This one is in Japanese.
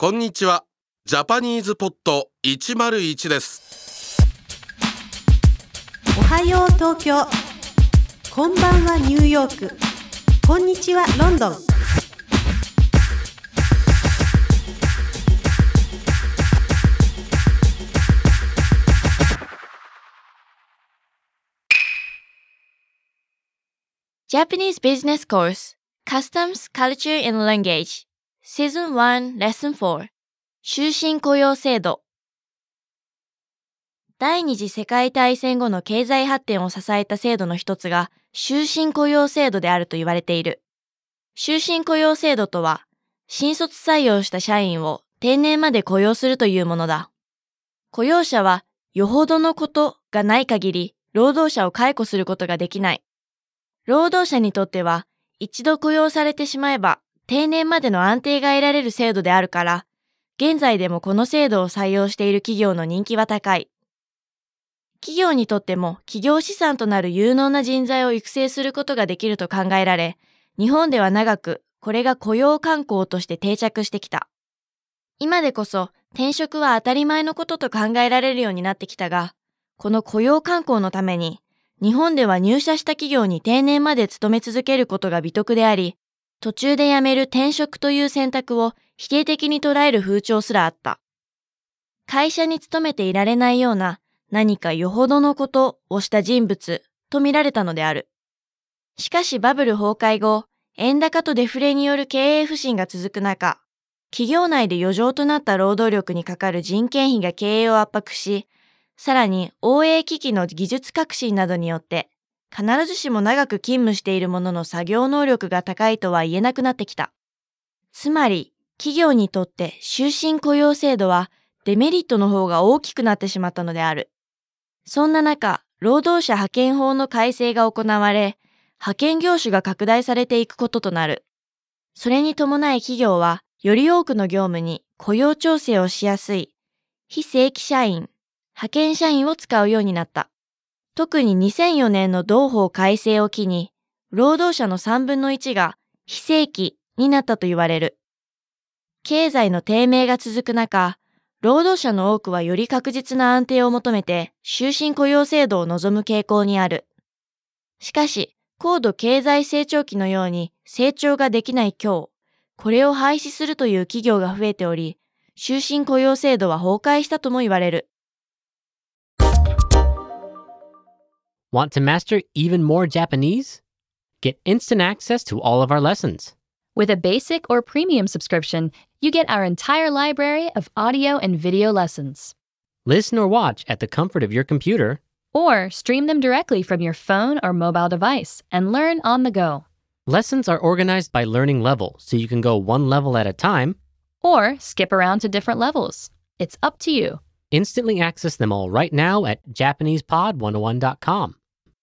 こんにちはジャパニーズポット101ですおはよう東京こんばんはニューヨークこんにちはロンドン Japanese Business Course Customs, Culture and Language Season 1 Lesson 4終身雇用制度第二次世界大戦後の経済発展を支えた制度の一つが終身雇用制度であると言われている。終身雇用制度とは、新卒採用した社員を定年まで雇用するというものだ。雇用者は、よほどのことがない限り、労働者を解雇することができない。労働者にとっては、一度雇用されてしまえば、定年までの安定が得られる制度であるから、現在でもこの制度を採用している企業の人気は高い。企業にとっても企業資産となる有能な人材を育成することができると考えられ、日本では長くこれが雇用慣行として定着してきた。今でこそ転職は当たり前のことと考えられるようになってきたが、この雇用慣行のために、日本では入社した企業に定年まで勤め続けることが美徳であり、途中で辞める転職という選択を否定的に捉える風潮すらあった。会社に勤めていられないような何かよほどのことをした人物と見られたのである。しかしバブル崩壊後、円高とデフレによる経営不振が続く中、企業内で余剰となった労働力にかかる人件費が経営を圧迫し、さらに OA 機器の技術革新などによって、必ずしも長く勤務している者の作業能力が高いとは言えなくなってきた。つまり、企業にとって終身雇用制度はデメリットの方が大きくなってしまったのである。そんな中、労働者派遣法の改正が行われ、派遣業種が拡大されていくこととなる。それに伴い企業は、より多くの業務に雇用調整をしやすい、非正規社員、派遣社員を使うようになった。特に2004年の同法改正を機に、労働者の3分の1が非正規になったと言われる。経済の低迷が続く中、労働者の多くはより確実な安定を求めて終身雇用制度を望む傾向にある。しかし、高度経済成長期のように成長ができない今日、これを廃止するという企業が増えており、終身雇用制度は崩壊したとも言われる。Want to master even more Japanese? Get instant access to all of our lessons. With a basic or premium subscription, you get our entire library of audio and video lessons. Listen or watch at the comfort of your computer. Or stream them directly from your phone or mobile device and learn on the go. Lessons are organized by learning level, so you can go one level at a time. Or skip around to different levels. It's up to you. Instantly access them all right now at JapanesePod101.com.